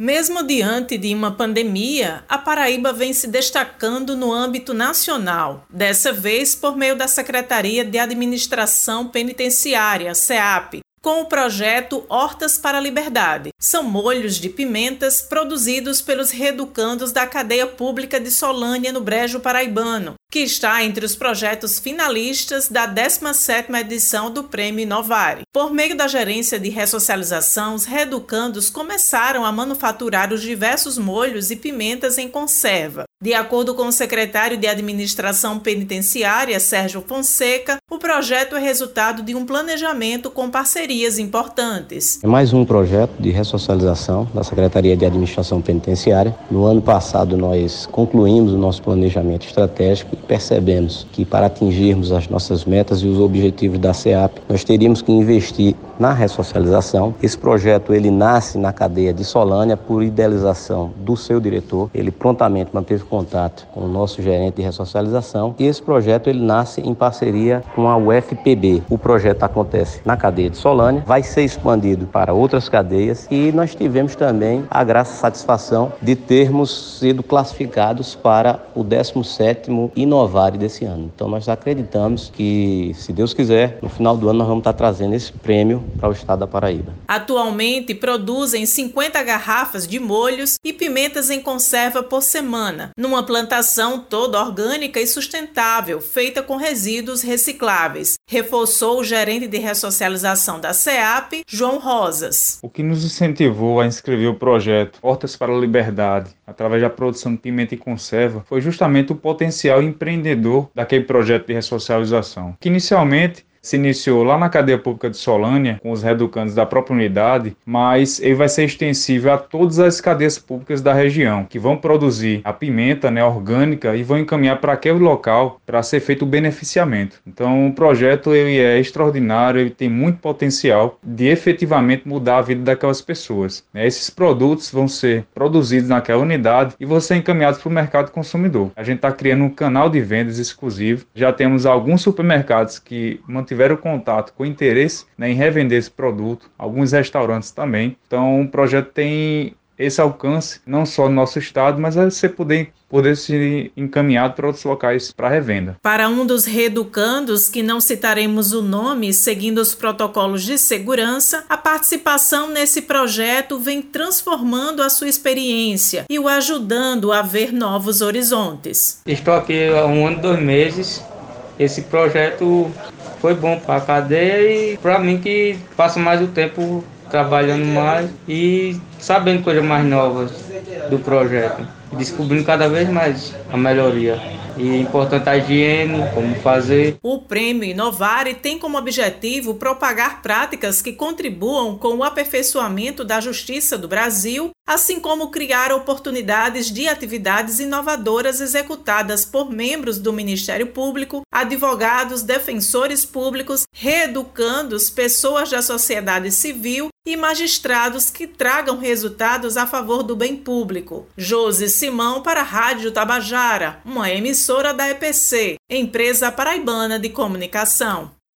Mesmo diante de uma pandemia, a Paraíba vem se destacando no âmbito nacional, dessa vez por meio da Secretaria de Administração Penitenciária, SEAP, com o projeto Hortas para a Liberdade. São molhos de pimentas produzidos pelos reeducandos da cadeia pública de Solânia, no Brejo Paraibano, que está entre os projetos finalistas da 17ª edição do Prêmio Inovare. Por meio da gerência de ressocialização, os reeducandos começaram a manufaturar os diversos molhos e pimentas em conserva. De acordo com o secretário de Administração Penitenciária, Sérgio Fonseca, o projeto é resultado de um planejamento com parcerias importantes. É mais um projeto de ressocialização da Secretaria de Administração Penitenciária. No ano passado, nós concluímos o nosso planejamento estratégico e percebemos que, para atingirmos as nossas metas e os objetivos da CEAP, nós teríamos que investir na ressocialização. Esse projeto ele nasce na cadeia de Solânia por idealização do seu diretor. Ele prontamente manteve contato com o nosso gerente de ressocialização e esse projeto ele nasce em parceria com a UFPB. O projeto acontece na cadeia de Solânia, vai ser expandido para outras cadeias e nós tivemos também a graça e satisfação de termos sido classificados para o 17º Inovare desse ano. Então nós acreditamos que, se Deus quiser, no final do ano nós vamos estar trazendo esse prêmio para o estado da Paraíba. Atualmente produzem 50 garrafas de molhos e pimentas em conserva por semana, numa plantação toda orgânica e sustentável, feita com resíduos recicláveis, reforçou o gerente de ressocialização da SEAP, João Rosas. O que nos incentivou a inscrever o projeto Hortas para a Liberdade, através da produção de pimenta e conserva, foi justamente o potencial empreendedor daquele projeto de ressocialização, que inicialmente se iniciou lá na cadeia pública de Solânia, com os reeducandos da própria unidade, mas ele vai ser extensível a todas as cadeias públicas da região, que vão produzir a pimenta né, orgânica e vão encaminhar para aquele local para ser feito o beneficiamento. Então o projeto ele é extraordinário, ele tem muito potencial de efetivamente mudar a vida daquelas pessoas. Né? Esses produtos vão ser produzidos naquela unidade e vão ser encaminhados para o mercado consumidor. A gente está criando um canal de vendas exclusivo, já temos alguns supermercados que tiveram contato com interesse né, em revender esse produto, alguns restaurantes também. Então, o projeto tem esse alcance, não só no nosso estado, mas você poder, poder ser encaminhado para outros locais para revenda. Para um dos reeducandos, que não citaremos o nome, seguindo os protocolos de segurança, a participação nesse projeto vem transformando a sua experiência e o ajudando a ver novos horizontes. Estou aqui há um ano e dois meses. Esse projeto foi bom para a cadeia e para mim que passo mais o tempo trabalhando mais e sabendo coisas mais novas do projeto, descobrindo cada vez mais a melhoria. E é importante a higiene, como fazer. O prêmio Inovare tem como objetivo propagar práticas que contribuam com o aperfeiçoamento da justiça do Brasil assim como criar oportunidades de atividades inovadoras executadas por membros do Ministério Público, advogados, defensores públicos, reeducandos, pessoas da sociedade civil e magistrados que tragam resultados a favor do bem público. Josi Simão para a Rádio Tabajara, uma emissora da EPC, empresa paraibana de comunicação.